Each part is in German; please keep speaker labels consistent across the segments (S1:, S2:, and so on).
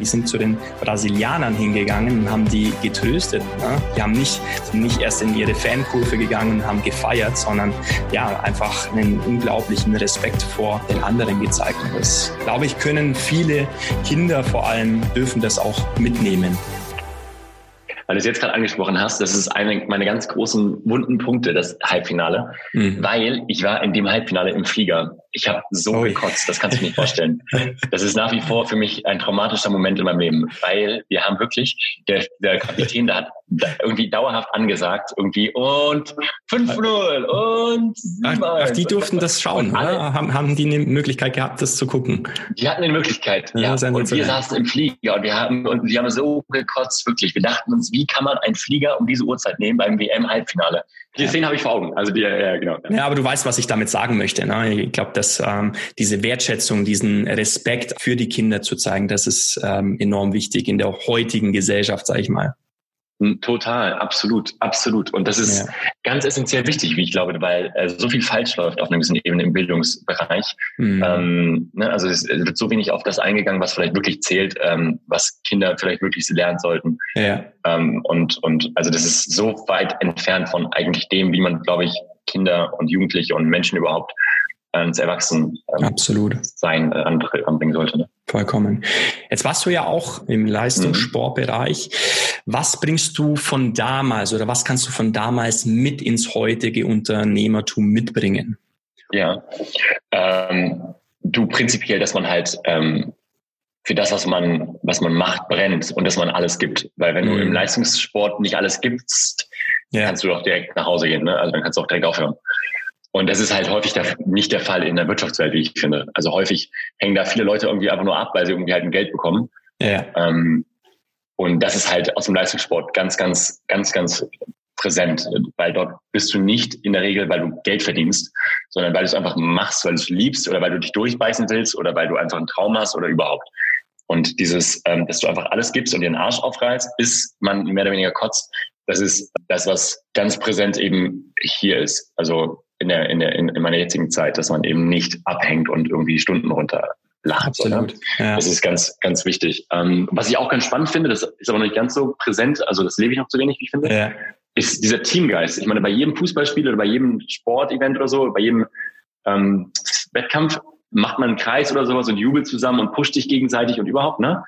S1: Die sind zu den Brasilianern hingegangen und haben die getröstet. Ne? Die haben nicht, sind nicht erst in ihre Fankurve gegangen und haben gefeiert, sondern ja, einfach einen unglaublichen Respekt vor den anderen gezeigt. Und das, glaube ich, können viele Kinder vor allem, dürfen das auch mitnehmen
S2: weil du es jetzt gerade angesprochen hast, das ist eine meiner ganz großen wunden Punkte, das Halbfinale, mhm. weil ich war in dem Halbfinale im Flieger. Ich habe so Ui. gekotzt, das kannst du dir nicht vorstellen. das ist nach wie vor für mich ein traumatischer Moment in meinem Leben, weil wir haben wirklich, der, der Kapitän, der hat irgendwie dauerhaft angesagt, irgendwie und 5-0 und 7
S1: ach, ach, die durften das schauen, alle, haben, haben die eine Möglichkeit gehabt, das zu gucken?
S2: Die hatten eine Möglichkeit, ja. ja. Und wir saßen im Flieger und wir haben, und wir haben so gekotzt, wirklich. Wir dachten uns, wie kann man einen Flieger um diese Uhrzeit nehmen beim WM-Halbfinale? Die ja. Szene habe ich vor Augen. Also die, ja, genau.
S1: Ja, aber du weißt, was ich damit sagen möchte. Ne? Ich glaube, dass ähm, diese Wertschätzung, diesen Respekt für die Kinder zu zeigen, das ist ähm, enorm wichtig in der heutigen Gesellschaft, sage ich mal.
S2: Hm, total, absolut, absolut. Und das ist ja. ganz essentiell wichtig, wie ich glaube, weil äh, so viel falsch läuft auf einer gewissen Ebene im Bildungsbereich. Mhm. Ähm, ne, also es wird so wenig auf das eingegangen, was vielleicht wirklich zählt, ähm, was Kinder vielleicht wirklich lernen sollten. Ja. Ähm, und, und also das ist so weit entfernt von eigentlich dem, wie man, glaube ich, Kinder und Jugendliche und Menschen überhaupt ans Erwachsen
S1: ähm, Absolut.
S2: sein äh, anbringen sollte. Ne?
S1: Vollkommen. Jetzt warst du ja auch im Leistungssportbereich. Was bringst du von damals oder was kannst du von damals mit ins heutige Unternehmertum mitbringen?
S2: Ja, ähm, du prinzipiell, dass man halt ähm, für das, was man, was man macht, brennt und dass man alles gibt. Weil wenn mhm. du im Leistungssport nicht alles gibst, ja. kannst du doch direkt nach Hause gehen. Ne? Also dann kannst du auch direkt aufhören. Und das ist halt häufig der, nicht der Fall in der Wirtschaftswelt, wie ich finde. Also häufig hängen da viele Leute irgendwie einfach nur ab, weil sie irgendwie halt ein Geld bekommen. Ja. Ähm, und das ist halt aus dem Leistungssport ganz, ganz, ganz, ganz präsent, weil dort bist du nicht in der Regel, weil du Geld verdienst, sondern weil du es einfach machst, weil du es liebst oder weil du dich durchbeißen willst oder weil du einfach einen Traum hast oder überhaupt. Und dieses, ähm, dass du einfach alles gibst und den Arsch aufreißt, bis man mehr oder weniger kotzt, das ist das, was ganz präsent eben hier ist. Also in, der, in, der, in, in meiner jetzigen Zeit, dass man eben nicht abhängt und irgendwie Stunden runter lacht. Absolut. Ja. Das ist ganz, ganz wichtig. Ähm, was ich auch ganz spannend finde, das ist aber noch nicht ganz so präsent, also das lebe ich noch zu wenig, wie ich finde, ja. ist dieser Teamgeist. Ich meine, bei jedem Fußballspiel oder bei jedem Sportevent oder so, bei jedem ähm, Wettkampf macht man einen Kreis oder sowas und jubelt zusammen und pusht sich gegenseitig und überhaupt, ne?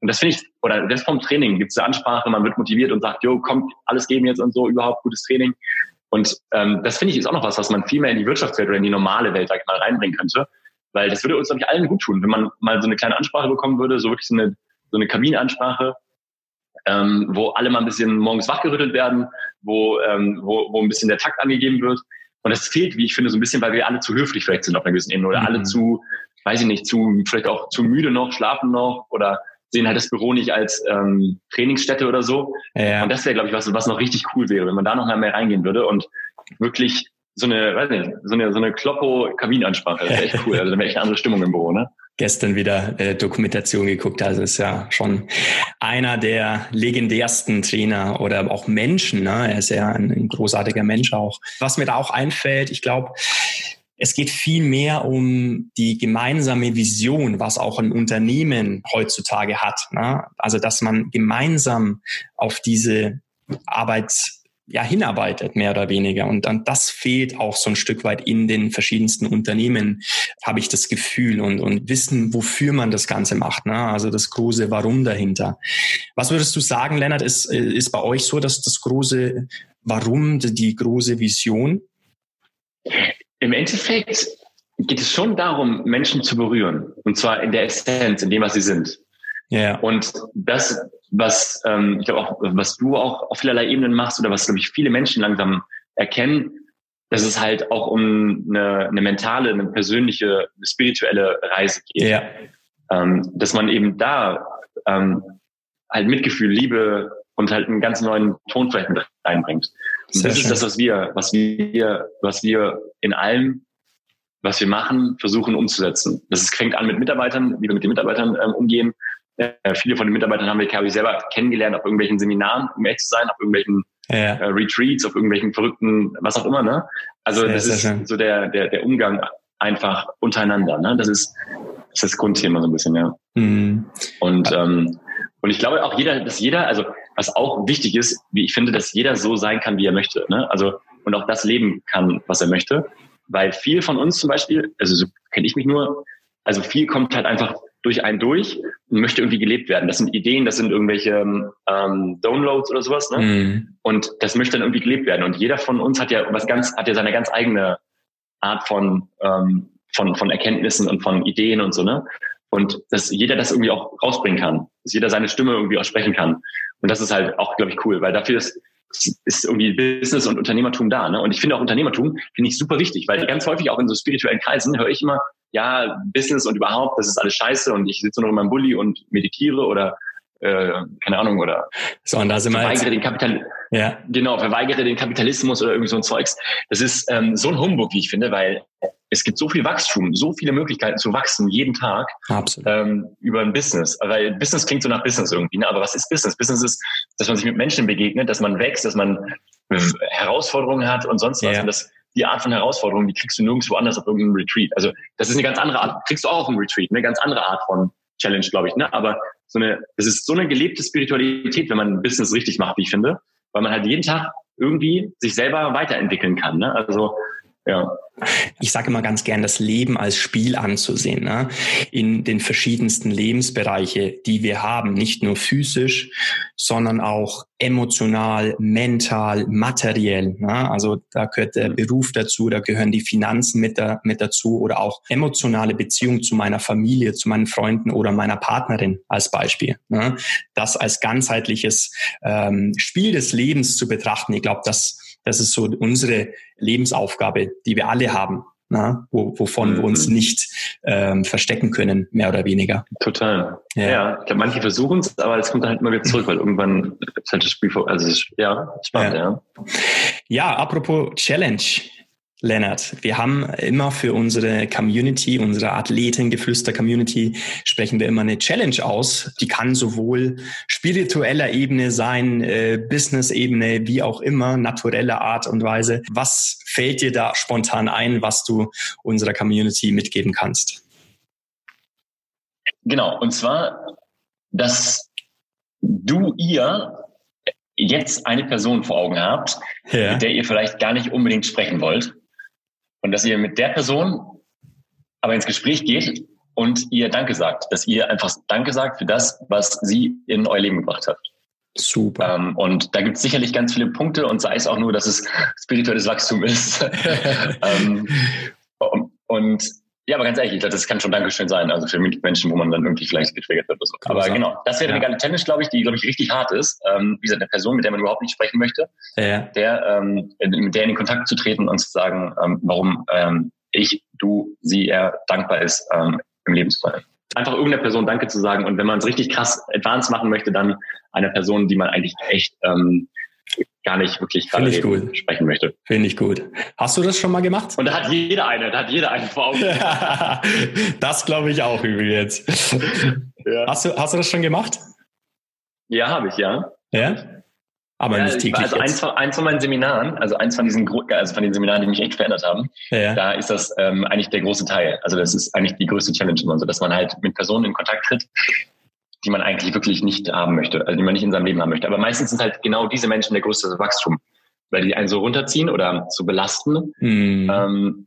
S2: Und das finde ich, oder das vom Training gibt es eine Ansprache, man wird motiviert und sagt, jo, kommt, alles geben jetzt und so, überhaupt gutes Training. Und ähm, das finde ich ist auch noch was, was man viel mehr in die Wirtschaftswelt oder in die normale Welt, sag ich mal, reinbringen könnte. Weil das würde uns, glaube ich, allen gut tun, wenn man mal so eine kleine Ansprache bekommen würde, so wirklich so eine, so eine Kabinenansprache, ähm, wo alle mal ein bisschen morgens wachgerüttelt werden, wo, ähm, wo, wo ein bisschen der Takt angegeben wird. Und das fehlt, wie ich finde, so ein bisschen, weil wir alle zu höflich vielleicht sind auf einer gewissen Ebene oder mhm. alle zu, weiß ich nicht, zu, vielleicht auch zu müde noch, schlafen noch oder sehen halt das Büro nicht als ähm, Trainingsstätte oder so. Ja. Und das wäre, glaube ich, was, was noch richtig cool wäre, wenn man da noch mal mehr reingehen würde und wirklich so eine, weiß nicht, so eine, so eine Kloppo-Kabinansprache. Das wäre echt cool. Also da wäre echt eine andere Stimmung im Büro, ne?
S1: Gestern wieder äh, Dokumentation geguckt. Also ist ja schon einer der legendärsten Trainer oder auch Menschen. Ne? Er ist ja ein, ein großartiger Mensch auch. Was mir da auch einfällt, ich glaube, es geht viel mehr um die gemeinsame Vision, was auch ein Unternehmen heutzutage hat. Ne? Also, dass man gemeinsam auf diese Arbeit ja, hinarbeitet, mehr oder weniger. Und dann das fehlt auch so ein Stück weit in den verschiedensten Unternehmen, habe ich das Gefühl und, und wissen, wofür man das Ganze macht. Ne? Also das große Warum dahinter. Was würdest du sagen, Lennart, ist, ist bei euch so, dass das große Warum, die große Vision?
S2: Im Endeffekt geht es schon darum, Menschen zu berühren. Und zwar in der Essenz, in dem, was sie sind. Ja. Und das, was ähm, ich glaube auch, was du auch auf vielerlei Ebenen machst oder was, glaube ich, viele Menschen langsam erkennen, dass es halt auch um eine, eine mentale, eine persönliche, eine spirituelle Reise geht. Ja. Ähm, dass man eben da ähm, halt Mitgefühl, Liebe und halt einen ganz neuen Ton vielleicht mit reinbringt. Und das ist das, was wir, was wir, was wir in allem, was wir machen, versuchen umzusetzen. Das ist, fängt an mit Mitarbeitern, wie wir mit den Mitarbeitern ähm, umgehen. Äh, viele von den Mitarbeitern haben wir, glaube ich, selber kennengelernt auf irgendwelchen Seminaren, um echt zu sein, auf irgendwelchen ja. äh, Retreats, auf irgendwelchen verrückten, was auch immer. Ne? Also sehr, das ist schön. so der, der, der Umgang einfach untereinander. Ne? Das ist das ist das Grundthema so ein bisschen, ja. Mhm. Und, ähm, und ich glaube auch jeder, dass jeder, also was auch wichtig ist, wie ich finde, dass jeder so sein kann, wie er möchte. Ne? Also und auch das leben kann, was er möchte. Weil viel von uns zum Beispiel, also so kenne ich mich nur, also viel kommt halt einfach durch einen durch und möchte irgendwie gelebt werden. Das sind Ideen, das sind irgendwelche ähm, Downloads oder sowas. Ne? Mhm. Und das möchte dann irgendwie gelebt werden. Und jeder von uns hat ja was ganz, hat ja seine ganz eigene Art von, ähm, von, von Erkenntnissen und von Ideen und so, ne? Und dass jeder das irgendwie auch rausbringen kann, dass jeder seine Stimme irgendwie auch sprechen kann. Und das ist halt auch, glaube ich, cool, weil dafür ist, ist irgendwie Business und Unternehmertum da. Ne? Und ich finde auch Unternehmertum finde ich super wichtig, weil ganz häufig auch in so spirituellen Kreisen höre ich immer, ja, Business und überhaupt, das ist alles scheiße und ich sitze nur in meinem Bulli und meditiere oder äh, keine Ahnung, oder
S1: so, und da sind
S2: verweigere wir den Kapital ja. genau, verweigere den Kapitalismus oder irgendwie so ein Zeugs. Das ist ähm, so ein Humbug, wie ich finde, weil es gibt so viel Wachstum, so viele Möglichkeiten zu wachsen jeden Tag. Ähm, über ein Business. Weil Business klingt so nach Business irgendwie, ne? aber was ist Business? Business ist, dass man sich mit Menschen begegnet, dass man wächst, dass man Herausforderungen hat und sonst was. Ja. Und das, die Art von Herausforderungen, die kriegst du nirgendwo anders auf irgendeinem Retreat. Also das ist eine ganz andere Art, kriegst du auch auf einem Retreat, eine ganz andere Art von Challenge, glaube ich. Ne? Aber so eine, es ist so eine gelebte Spiritualität, wenn man ein Business richtig macht, wie ich finde, weil man halt jeden Tag irgendwie sich selber weiterentwickeln kann. Ne? Also ja.
S1: Ich sage immer ganz gern, das Leben als Spiel anzusehen, ne? in den verschiedensten Lebensbereiche, die wir haben, nicht nur physisch, sondern auch emotional, mental, materiell. Ne? Also da gehört der Beruf dazu, da gehören die Finanzen mit, da, mit dazu oder auch emotionale Beziehung zu meiner Familie, zu meinen Freunden oder meiner Partnerin als Beispiel. Ne? Das als ganzheitliches ähm, Spiel des Lebens zu betrachten, ich glaube, das das ist so unsere Lebensaufgabe, die wir alle haben, na, wo, wovon mhm. wir uns mhm. nicht ähm, verstecken können, mehr oder weniger.
S2: Total. Ja, ja ich glaube, manche versuchen es, aber es kommt dann halt immer wieder zurück, weil irgendwann ist halt das Spiel vor. Also ja, spannend, ja.
S1: ja. Ja, apropos Challenge. Lennart, wir haben immer für unsere Community, unsere Athletengeflüster-Community, sprechen wir immer eine Challenge aus. Die kann sowohl spiritueller Ebene sein, äh, Business-Ebene, wie auch immer, naturelle Art und Weise. Was fällt dir da spontan ein, was du unserer Community mitgeben kannst?
S2: Genau, und zwar, dass du ihr jetzt eine Person vor Augen habt, ja. mit der ihr vielleicht gar nicht unbedingt sprechen wollt und dass ihr mit der Person aber ins Gespräch geht und ihr Danke sagt, dass ihr einfach Danke sagt für das, was sie in euer Leben gebracht hat.
S1: Super.
S2: Ähm, und da gibt es sicherlich ganz viele Punkte und sei es auch nur, dass es spirituelles Wachstum ist. ähm, und ja, aber ganz ehrlich, ich glaube, das kann schon Dankeschön sein, also für Menschen, wo man dann irgendwie vielleicht getriggert wird oder so. Aber sein. genau, das wäre ja. eine geile Challenge, glaube ich, die, glaube ich, richtig hart ist. Ähm, wie gesagt, eine Person, mit der man überhaupt nicht sprechen möchte, ja. der, ähm, mit der in Kontakt zu treten und zu sagen, ähm, warum ähm, ich, du, sie, er dankbar ist, ähm, im Leben zu sein. Einfach irgendeiner Person Danke zu sagen und wenn man es richtig krass advanced machen möchte, dann einer Person, die man eigentlich echt ähm, gar nicht wirklich
S1: gerade ich gut.
S2: sprechen möchte.
S1: Finde ich gut. Hast du das schon mal gemacht?
S2: Und da hat jeder eine, da hat jeder eine vor Augen.
S1: das glaube ich auch übrigens. Ja. Hast, du, hast du das schon gemacht?
S2: Ja, habe ich, ja.
S1: Ja?
S2: Aber ja, nicht täglich. Also eins von, eins von meinen Seminaren, also eins von diesen also von den Seminaren, die mich echt verändert haben, ja. da ist das ähm, eigentlich der große Teil. Also das ist eigentlich die größte Challenge immer so, dass man halt mit Personen in Kontakt tritt, die man eigentlich wirklich nicht haben möchte, also die man nicht in seinem Leben haben möchte. Aber meistens sind halt genau diese Menschen der größte Wachstum, weil die einen so runterziehen oder so belasten. Mhm. Ähm,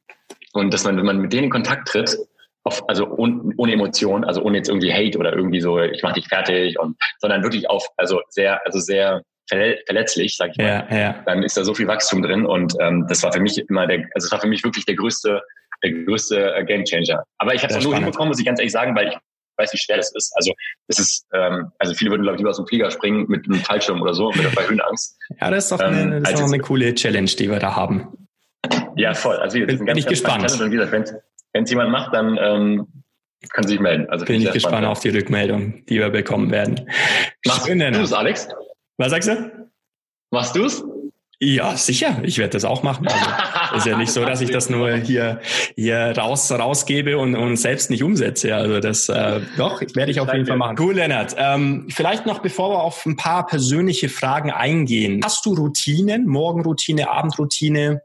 S2: und dass man, wenn man mit denen in Kontakt tritt, auf, also un, ohne Emotion, also ohne jetzt irgendwie Hate oder irgendwie so, ich mach dich fertig und, sondern wirklich auf, also sehr, also sehr verletzlich, sag ich mal, ja, ja. dann ist da so viel Wachstum drin und ähm, das war für mich immer der, also es war für mich wirklich der größte, der größte äh, Gamechanger. Aber ich habe es nur hinbekommen, muss ich ganz ehrlich sagen, weil ich weiß, wie schwer das ist. Also es ist, ähm, also viele würden, glaube ich, lieber aus dem Flieger springen mit einem Fallschirm oder so, mit, bei Höhenangst.
S1: Ja, das ist doch eine, ähm, das ist doch eine coole Challenge, die wir da haben.
S2: Ja, voll. Also
S1: bin, bin ganz, ich gespannt.
S2: wenn es jemand macht, dann ähm, können Sie sich melden.
S1: Also bin ich gespannt auf die Rückmeldung, die wir bekommen werden.
S2: Machst du es, Alex?
S1: Was sagst du?
S2: Machst du es?
S1: Ja, sicher. Ich werde das auch machen. Also, ist ja nicht so, dass ich das nur hier, hier raus, rausgebe und, und selbst nicht umsetze. Also das äh, doch, werde ich auf jeden Fall machen. Cool, Lennart. Ähm, vielleicht noch, bevor wir auf ein paar persönliche Fragen eingehen. Hast du Routinen, Morgenroutine, Abendroutine?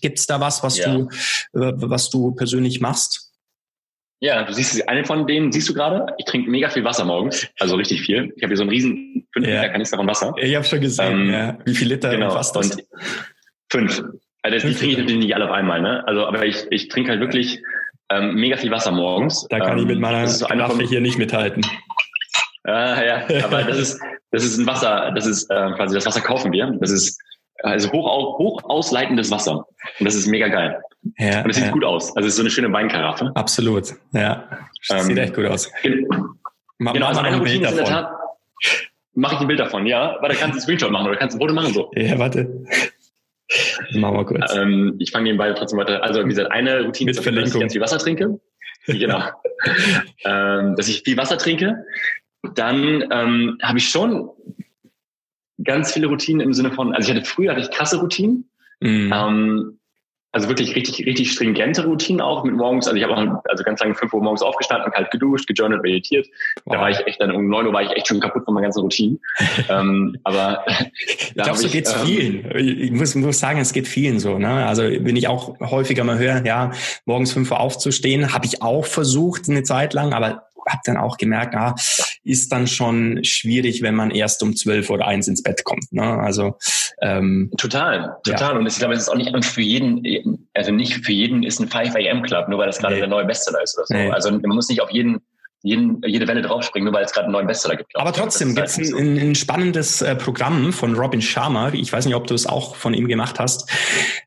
S1: Gibt's da was, was ja. du, äh, was du persönlich machst?
S2: Ja, du siehst eine von denen, siehst du gerade? Ich trinke mega viel Wasser morgens, also richtig viel. Ich habe hier so einen riesen 5 ja. Liter Kanister von Wasser.
S1: Ich habe schon gesehen, ähm, ja. Wie viel Liter
S2: genau. umfasst das? Und fünf. Also die trinke ich natürlich nicht alle auf einmal, ne? Also, aber ich, ich trinke halt wirklich ähm, mega viel Wasser morgens.
S1: Da kann
S2: ähm,
S1: ich mit meiner so Waffe hier nicht mithalten.
S2: Ah, ja, aber das ist, das ist ein Wasser, das ist äh, quasi das Wasser kaufen wir. Das ist also hoch, hoch ausleitendes Wasser. Und das ist mega geil. Ja, und es sieht ja. gut aus. Also es ist so eine schöne Weinkaraffe.
S1: Absolut. Ja. Ähm, sieht echt gut aus.
S2: Mach, genau, also eine Routine ist in der Tat. Mache ich ein Bild davon, ja. Warte, kannst du ein Screenshot machen oder kannst du ein Foto machen so.
S1: Ja, warte. Machen wir kurz.
S2: Ähm, ich fange nebenbei trotzdem weiter. Also wie gesagt, eine Routine
S1: ist, dass ich
S2: ganz viel Wasser trinke. genau. ähm, dass ich viel Wasser trinke. Dann ähm, habe ich schon ganz viele Routinen im Sinne von, also ich hatte früher hatte ich krasse Routinen. Mhm. Ähm, also wirklich richtig, richtig stringente Routinen auch mit morgens. Also ich habe auch also ganz lange fünf Uhr morgens aufgestanden, kalt geduscht, gejournalt, meditiert. Wow. Da war ich echt dann um neun Uhr war ich echt schon kaputt von meiner ganzen Routine. ähm, aber
S1: ich glaube, so geht's ähm, vielen. Ich muss, muss sagen, es geht vielen so. Ne? Also wenn ich auch häufiger mal höre, ja, morgens fünf Uhr aufzustehen, habe ich auch versucht eine Zeit lang, aber habe dann auch gemerkt, ah, ist dann schon schwierig, wenn man erst um zwölf oder eins ins Bett kommt. Ne? Also
S2: ähm, total, total. Ja. Und ich glaube, es ist auch nicht für jeden, also nicht für jeden ist ein 5 AM Club, nur weil das gerade nee. der neue Bestseller ist oder so. Nee. Also man muss nicht auf jeden jeden, jede Welle draufspringen, nur weil es gerade einen neuen Bestseller gibt.
S1: Aber trotzdem gibt es halt ein, ein, spannendes äh, Programm von Robin Sharma. Ich weiß nicht, ob du es auch von ihm gemacht hast.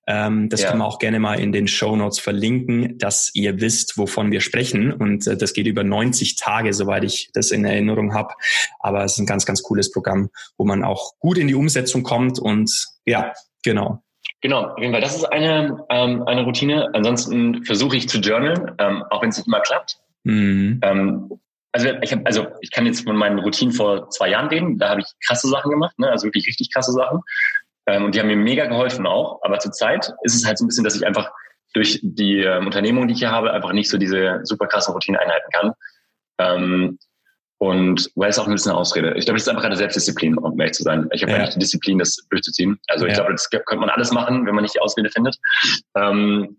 S1: Ähm, das ja. können wir auch gerne mal in den Show Notes verlinken, dass ihr wisst, wovon wir sprechen. Und äh, das geht über 90 Tage, soweit ich das in Erinnerung habe. Aber es ist ein ganz, ganz cooles Programm, wo man auch gut in die Umsetzung kommt. Und ja, genau.
S2: Genau, auf jeden Fall. Das ist eine, ähm, eine Routine. Ansonsten versuche ich zu journalen, ähm, auch wenn es nicht immer klappt. Mhm. Ähm, also ich habe, also ich kann jetzt von meinen Routinen vor zwei Jahren reden. Da habe ich krasse Sachen gemacht, ne? also wirklich richtig krasse Sachen. Ähm, und die haben mir mega geholfen auch. Aber zurzeit ist es halt so ein bisschen, dass ich einfach durch die ähm, Unternehmung, die ich hier habe, einfach nicht so diese super krassen Routinen einhalten kann. Ähm, und weil es auch ein bisschen eine Ausrede. Ich glaube, das ist einfach eine Selbstdisziplin, um ehrlich zu sein. Ich habe ja. nicht die Disziplin, das durchzuziehen. Also ich glaube, das könnte man alles machen, wenn man nicht die Ausrede findet. Ähm,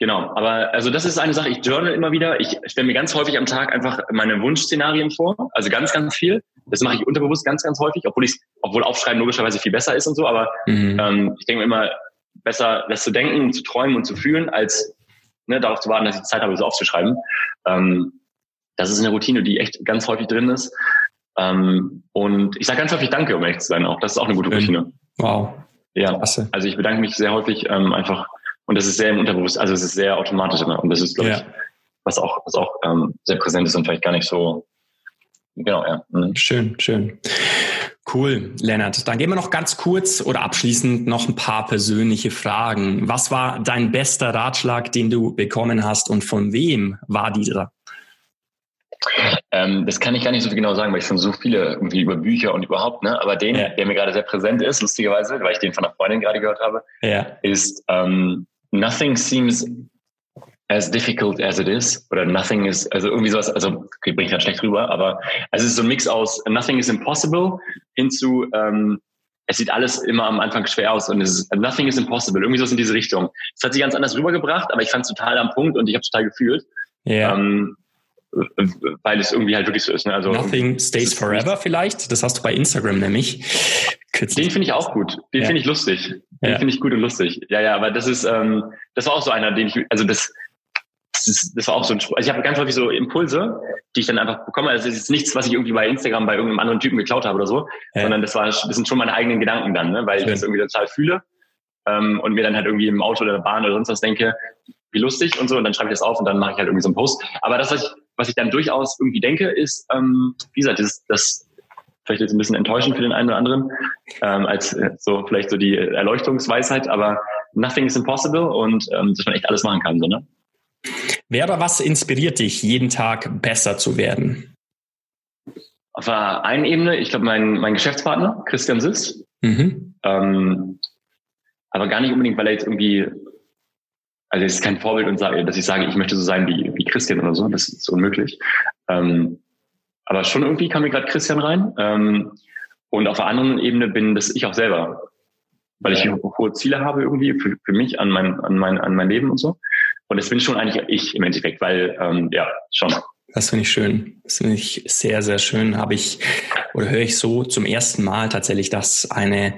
S2: Genau, aber also das ist eine Sache, ich journal immer wieder. Ich stelle mir ganz häufig am Tag einfach meine Wunschszenarien vor, also ganz, ganz viel. Das mache ich unterbewusst ganz, ganz häufig, obwohl ich, obwohl Aufschreiben logischerweise viel besser ist und so, aber mhm. ähm, ich denke mir immer, besser das zu denken, zu träumen und zu fühlen, als ne, darauf zu warten, dass ich Zeit habe, so aufzuschreiben. Ähm, das ist eine Routine, die echt ganz häufig drin ist. Ähm, und ich sage ganz häufig Danke, um ehrlich zu sein auch. Das ist auch eine gute Routine.
S1: Wow.
S2: Ja, Klasse. also ich bedanke mich sehr häufig ähm, einfach und das ist sehr im Unterbewusst, also es ist sehr automatisch immer. Und das ist, glaube ja. ich, was auch, was auch ähm, sehr präsent ist und vielleicht gar nicht so, genau, ja.
S1: Mhm. Schön, schön. Cool, Lennart. Dann gehen wir noch ganz kurz oder abschließend noch ein paar persönliche Fragen. Was war dein bester Ratschlag, den du bekommen hast und von wem war dieser?
S2: Ähm, das kann ich gar nicht so genau sagen, weil ich schon so viele irgendwie über Bücher und überhaupt, ne? Aber den, ja. der mir gerade sehr präsent ist, lustigerweise, weil ich den von einer Freundin gerade gehört habe, ja. ist ähm, nothing seems as difficult as it is oder nothing is, also irgendwie sowas, also okay, bringe ich halt schlecht rüber, aber es ist so ein Mix aus nothing is impossible hinzu, ähm, es sieht alles immer am Anfang schwer aus und es ist, nothing is impossible, irgendwie so in diese Richtung. Es hat sich ganz anders rübergebracht, aber ich fand es total am Punkt und ich habe total gefühlt. Ja. Ähm, weil es irgendwie halt wirklich so ist. Ne?
S1: Also Nothing stays forever vielleicht. Das hast du bei Instagram nämlich.
S2: Kürzlich. Den finde ich auch gut. Den ja. finde ich lustig. Den ja. finde ich gut und lustig. Ja, ja, aber das ist, ähm, das war auch so einer, den ich, also das, das, ist, das war auch so ein Spruch. Also ich habe ganz häufig so Impulse, die ich dann einfach bekomme. Also es ist nichts, was ich irgendwie bei Instagram bei irgendeinem anderen Typen geklaut habe oder so, ja. sondern das war, das sind schon meine eigenen Gedanken dann, ne? weil Schön. ich das irgendwie total fühle ähm, und mir dann halt irgendwie im Auto oder der Bahn oder sonst was denke, wie lustig und so, und dann schreibe ich das auf und dann mache ich halt irgendwie so einen Post. Aber das, was ich, was ich dann durchaus irgendwie denke, ist, ähm, wie gesagt, das, das vielleicht jetzt ein bisschen enttäuschend für den einen oder anderen, ähm, als äh, so vielleicht so die Erleuchtungsweisheit, aber nothing is impossible und ähm, dass man echt alles machen kann. So, ne?
S1: Wer aber was inspiriert dich, jeden Tag besser zu werden?
S2: Auf der einen Ebene, ich glaube, mein, mein Geschäftspartner, Christian Siss. Mhm. Ähm, aber gar nicht unbedingt, weil er jetzt irgendwie, also es ist kein Vorbild und sage, dass ich sage, ich möchte so sein wie, wie Christian oder so, das ist unmöglich. Ähm, aber schon irgendwie kam mir gerade Christian rein. Ähm, und auf der anderen Ebene bin das ich auch selber, weil ich hohe Ziele habe irgendwie für, für mich an mein, an mein, an mein Leben und so. Und das bin schon eigentlich ich im Endeffekt, weil, ähm, ja, schon.
S1: Das finde ich schön. Das finde ich sehr, sehr schön. Habe ich oder höre ich so zum ersten Mal tatsächlich, dass eine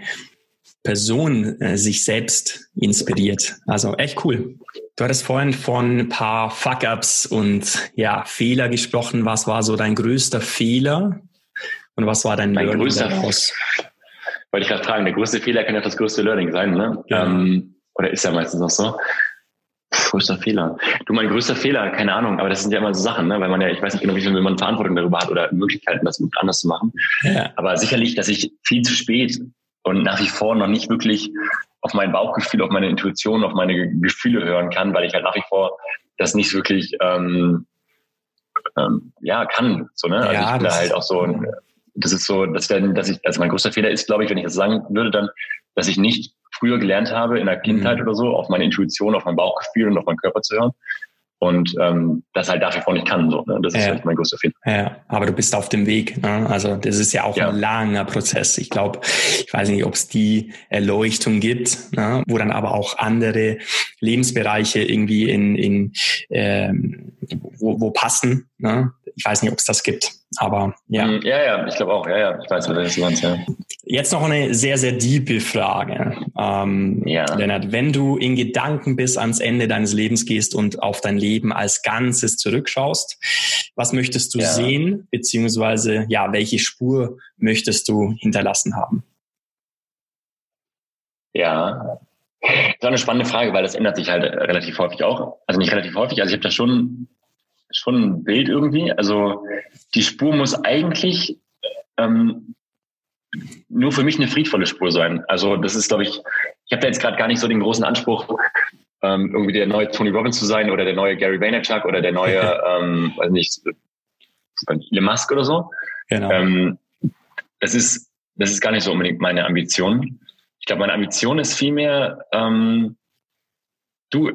S1: Person äh, sich selbst inspiriert. Also echt cool. Du hattest vorhin von ein paar Fuck-ups und ja, Fehler gesprochen. Was war so dein größter Fehler? Und was war dein
S2: mein Learning größter daraus? Wollte ich gerade fragen, der größte Fehler kann ja das größte Learning sein, ne? Ja. Ähm, oder ist ja meistens auch so. Größter Fehler. Du, mein größter Fehler, keine Ahnung, aber das sind ja immer so Sachen, ne? weil man ja, ich weiß nicht genau, wie viel man Verantwortung darüber hat oder Möglichkeiten, das anders zu machen. Ja. Aber sicherlich, dass ich viel zu spät und nach wie vor noch nicht wirklich auf mein Bauchgefühl, auf meine Intuition, auf meine Gefühle hören kann, weil ich halt nach wie vor das nicht wirklich ähm, ähm, ja kann. So, ne? Also ja, ich bin da halt auch so, das ist so, dass, dann, dass ich, also mein größter Fehler ist, glaube ich, wenn ich das sagen würde, dann, dass ich nicht früher gelernt habe in der Kindheit mhm. oder so, auf meine Intuition, auf mein Bauchgefühl und auf meinen Körper zu hören, und ähm, das halt dafür vor nicht kann. So, ne? Das ist ja. halt mein größter Fehler.
S1: Ja, aber du bist auf dem Weg. Ne? Also das ist ja auch ja. ein langer Prozess. Ich glaube, ich weiß nicht, ob es die Erleuchtung gibt, ne? wo dann aber auch andere Lebensbereiche irgendwie in, in ähm, wo, wo passen. Ne? Ich weiß nicht, ob es das gibt, aber ja.
S2: Mhm, ja, ja, ich glaube auch. Ja, ja, ich weiß, was du meinst. Ja.
S1: Jetzt noch eine sehr, sehr diepe Frage. Ähm, ja. Lennart, wenn du in Gedanken bis ans Ende deines Lebens gehst und auf dein Leben als Ganzes zurückschaust, was möchtest du ja. sehen, beziehungsweise ja, welche Spur möchtest du hinterlassen haben?
S2: Ja, das ist eine spannende Frage, weil das ändert sich halt relativ häufig auch. Also nicht relativ häufig, also ich habe da schon schon ein Bild irgendwie. Also die Spur muss eigentlich ähm, nur für mich eine friedvolle Spur sein. Also das ist, glaube ich, ich habe da jetzt gerade gar nicht so den großen Anspruch, ähm, irgendwie der neue Tony Robbins zu sein oder der neue Gary Vaynerchuk oder der neue, ähm, weiß nicht, Elon Musk oder so. Genau. Ähm, das ist, das ist gar nicht so unbedingt meine Ambition. Ich glaube, meine Ambition ist vielmehr, ähm, du,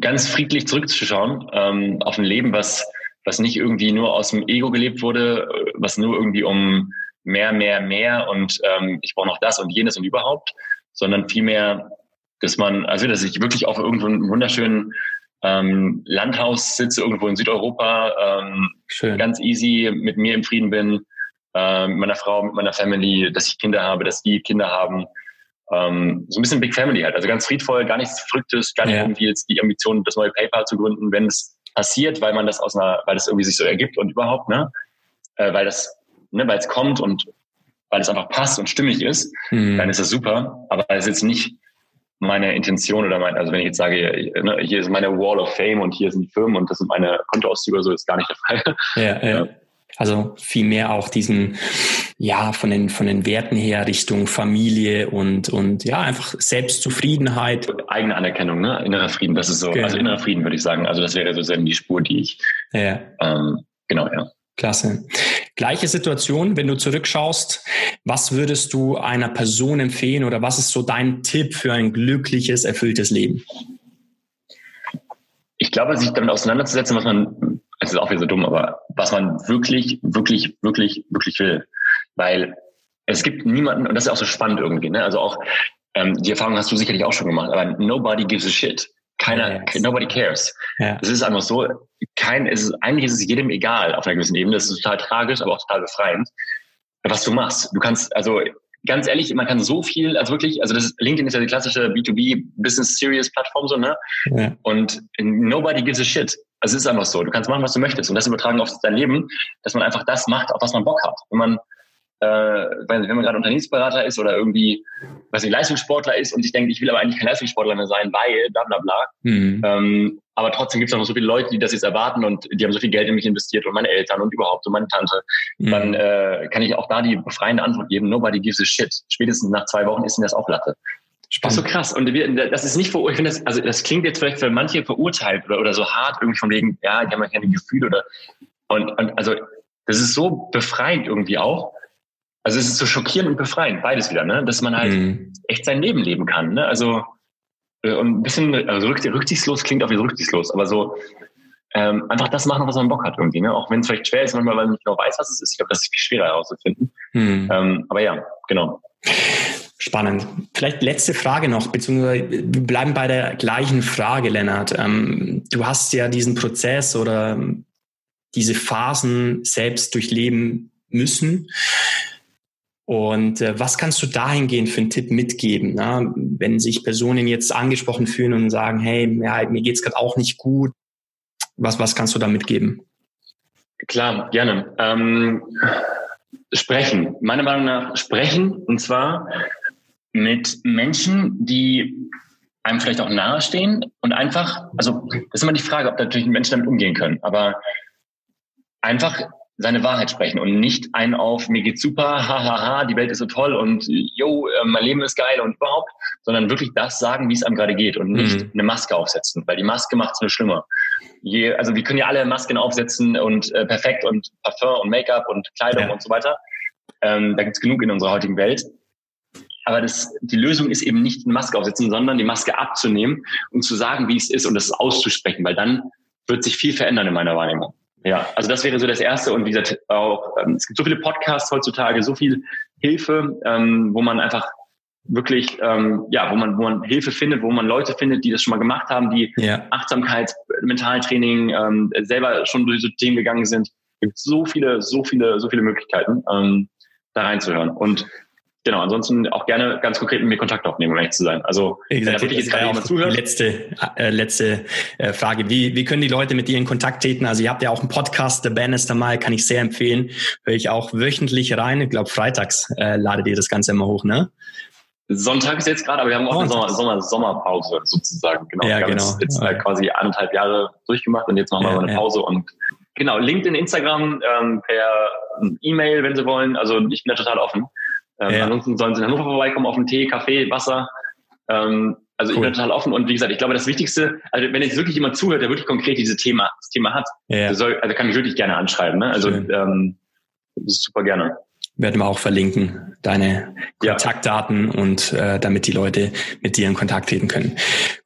S2: ganz friedlich zurückzuschauen ähm, auf ein Leben, was, was nicht irgendwie nur aus dem Ego gelebt wurde, was nur irgendwie um mehr, mehr, mehr und ähm, ich brauche noch das und jenes und überhaupt, sondern vielmehr, dass man, also dass ich wirklich auf irgendwo einem wunderschönen ähm, Landhaus sitze, irgendwo in Südeuropa, ähm, Schön. ganz easy mit mir im Frieden bin, äh, mit meiner Frau, mit meiner Family, dass ich Kinder habe, dass die Kinder haben, ähm, so ein bisschen Big Family halt. Also ganz friedvoll, gar nichts Verrücktes, gar nicht ja. irgendwie jetzt die Ambition, das neue PayPal zu gründen, wenn es passiert, weil man das aus einer, weil das irgendwie sich so ergibt und überhaupt, ne? Äh, weil das, ne, weil es kommt und weil es einfach passt und stimmig ist, mhm. dann ist das super. Aber es ist jetzt nicht meine Intention oder mein, also wenn ich jetzt sage, ne, hier ist meine Wall of Fame und hier sind die Firmen und das sind meine Kontoauszüge, so ist gar nicht der Fall.
S1: Ja, ja. Also viel mehr auch diesen, ja, von den, von den Werten her Richtung Familie und, und ja, einfach Selbstzufriedenheit.
S2: Eigene Anerkennung, ne? Innerer Frieden, das ist so, genau. also innerer Frieden würde ich sagen. Also das wäre so sehr die Spur, die ich, ja. ähm, genau, ja.
S1: Klasse. Gleiche Situation, wenn du zurückschaust, was würdest du einer Person empfehlen oder was ist so dein Tipp für ein glückliches, erfülltes Leben?
S2: Ich glaube, sich damit auseinanderzusetzen, was man es ist auch wieder so dumm, aber was man wirklich, wirklich, wirklich, wirklich will. Weil es gibt niemanden, und das ist auch so spannend irgendwie, ne? Also auch, ähm, die Erfahrung hast du sicherlich auch schon gemacht, aber nobody gives a shit. Keiner, yes. nobody cares. Ja. Es ist einfach so, kein, es ist, eigentlich ist es jedem egal auf einer gewissen Ebene. Das ist total tragisch, aber auch total befreiend, was du machst. Du kannst, also ganz ehrlich, man kann so viel, also wirklich, also das ist, LinkedIn ist ja die klassische B2B Business Serious Plattform so, ne? Ja. Und nobody gives a shit. Also es ist einfach so. Du kannst machen, was du möchtest. Und das übertragen auf dein Leben, dass man einfach das macht, auf was man Bock hat. Wenn man, äh, wenn man gerade Unternehmensberater ist oder irgendwie, was ich, Leistungssportler ist und ich denke, ich will aber eigentlich kein Leistungssportler mehr sein, weil, bla bla bla. Mhm. Ähm, aber trotzdem gibt es noch so viele Leute, die das jetzt erwarten und die haben so viel Geld in mich investiert und meine Eltern und überhaupt und meine Tante. Mhm. Dann äh, kann ich auch da die befreiende Antwort geben, nobody gives a shit. Spätestens nach zwei Wochen ist ihnen das auch Latte. Spannend. Das ist so krass. Und wir, das ist nicht verurteilt. Ich finde das, also das klingt jetzt vielleicht für manche verurteilt oder, oder so hart, irgendwie von wegen, ja, die haben ja keine Gefühle oder, und, und also, das ist so befreiend irgendwie auch. Also es ist so schockierend und befreiend, beides wieder, ne? Dass man halt mhm. echt sein Leben leben kann, ne? Also, äh, und ein bisschen, also rücksichtslos klingt auch wie rücksichtslos, aber so, ähm, einfach das machen, was man Bock hat irgendwie, ne? Auch wenn es vielleicht schwer ist, manchmal, weil man nicht genau weiß, was es ist. Ich glaube, das ist viel schwerer herauszufinden. Mhm. Ähm, aber ja, genau.
S1: Spannend. Vielleicht letzte Frage noch, beziehungsweise wir bleiben bei der gleichen Frage, Lennart. Ähm, du hast ja diesen Prozess oder diese Phasen selbst durchleben müssen. Und äh, was kannst du dahingehend für einen Tipp mitgeben, wenn sich Personen jetzt angesprochen fühlen und sagen, hey, ja, mir geht's gerade auch nicht gut. Was, was kannst du da mitgeben?
S2: Klar, gerne. Ähm, sprechen. Meiner Meinung nach sprechen. Und zwar mit Menschen, die einem vielleicht auch nahestehen und einfach, also das ist immer die Frage, ob natürlich Menschen damit umgehen können, aber einfach seine Wahrheit sprechen und nicht ein auf, mir geht's super, hahaha, die Welt ist so toll und yo, äh, mein Leben ist geil und überhaupt, sondern wirklich das sagen, wie es einem gerade geht und nicht mhm. eine Maske aufsetzen, weil die Maske macht es nur schlimmer. Je, also wir können ja alle Masken aufsetzen und äh, perfekt und Parfum und Make-up und Kleidung ja. und so weiter. Ähm, da gibt's genug in unserer heutigen Welt. Aber das, die Lösung ist eben nicht eine Maske aufsetzen, sondern die Maske abzunehmen und zu sagen, wie es ist und das auszusprechen, weil dann wird sich viel verändern in meiner Wahrnehmung. Ja, also das wäre so das Erste. Und wie gesagt, auch, ähm, es gibt so viele Podcasts heutzutage, so viel Hilfe, ähm, wo man einfach wirklich, ähm, ja, wo man, wo man Hilfe findet, wo man Leute findet, die das schon mal gemacht haben, die ja. Achtsamkeit, Mentaltraining, ähm, selber schon durch so Themen gegangen sind. Es gibt so viele, so viele, so viele Möglichkeiten, ähm, da reinzuhören. Und Genau, ansonsten auch gerne ganz konkret mit mir Kontakt aufnehmen, um ehrlich zu sein. Also
S1: gesagt, wenn jetzt gerade jemand zuhört. Letzte, äh, letzte äh, Frage. Wie, wie können die Leute mit dir in Kontakt treten? Also ihr habt ja auch einen Podcast, The Bannister Mal, kann ich sehr empfehlen. Höre ich auch wöchentlich rein. Ich glaube, freitags äh, ladet ihr das Ganze immer hoch, ne?
S2: Sonntag ist jetzt gerade, aber wir haben auch eine Sommer, Sommer, Sommerpause sozusagen.
S1: Genau. Ja,
S2: wir
S1: genau.
S2: haben jetzt, jetzt äh, quasi eineinhalb Jahre durchgemacht und jetzt machen wir ja, mal eine Pause ja. und genau, LinkedIn, Instagram, ähm, per E-Mail, wenn Sie wollen. Also ich bin da total offen. Ähm, ja. Ansonsten sollen sie in Hannover vorbeikommen auf einen Tee, Kaffee, Wasser. Ähm, also cool. ich bin total offen und wie gesagt, ich glaube, das Wichtigste, also wenn jetzt wirklich jemand zuhört, der wirklich konkret dieses Thema, das Thema hat, ja. soll, also kann mich wirklich gerne anschreiben. Ne? Also ähm, das ist super gerne
S1: werden wir auch verlinken, deine Kontaktdaten ja. und äh, damit die Leute mit dir in Kontakt treten können.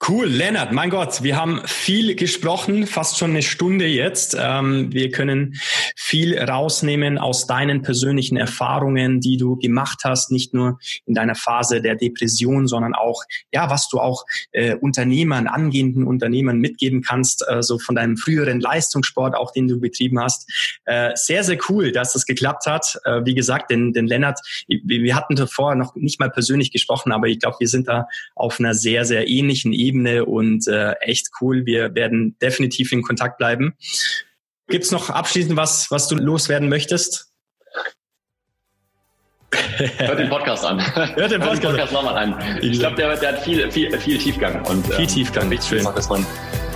S1: Cool, Lennart, mein Gott, wir haben viel gesprochen, fast schon eine Stunde jetzt. Ähm, wir können viel rausnehmen aus deinen persönlichen Erfahrungen, die du gemacht hast, nicht nur in deiner Phase der Depression, sondern auch, ja, was du auch äh, Unternehmern, angehenden Unternehmern mitgeben kannst, äh, so von deinem früheren Leistungssport, auch den du betrieben hast. Äh, sehr, sehr cool, dass das geklappt hat. Äh, wie gesagt, gesagt, denn, denn Lennart, wir hatten davor noch nicht mal persönlich gesprochen, aber ich glaube, wir sind da auf einer sehr, sehr ähnlichen Ebene und äh, echt cool. Wir werden definitiv in Kontakt bleiben. Gibt's noch abschließend was, was du loswerden möchtest?
S2: Hört den Podcast an.
S1: Hört den Podcast, Podcast
S2: nochmal an. Ich glaube, der, der, hat viel, viel, viel Tiefgang. Und,
S1: viel ähm, Tiefgang.
S2: Wichtig schön. Ist, dass man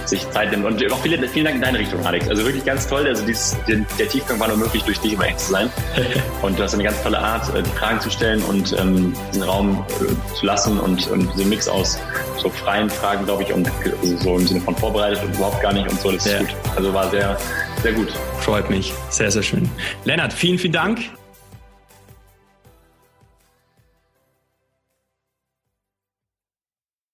S2: sich Zeit nimmt. Und auch viele, vielen Dank in deine Richtung, Alex. Also wirklich ganz toll. Also dieses, der, der Tiefgang war nur möglich, durch dich immer echt zu sein. und du hast eine ganz tolle Art, äh, die Fragen zu stellen und ähm, diesen Raum äh, zu lassen und, und diesen Mix aus so freien Fragen, glaube ich, und also so im Sinne von vorbereitet und überhaupt gar nicht und so. Das ist ja. gut. Also war sehr, sehr gut.
S1: Freut mich. Sehr, sehr schön. Lennart, vielen, vielen Dank.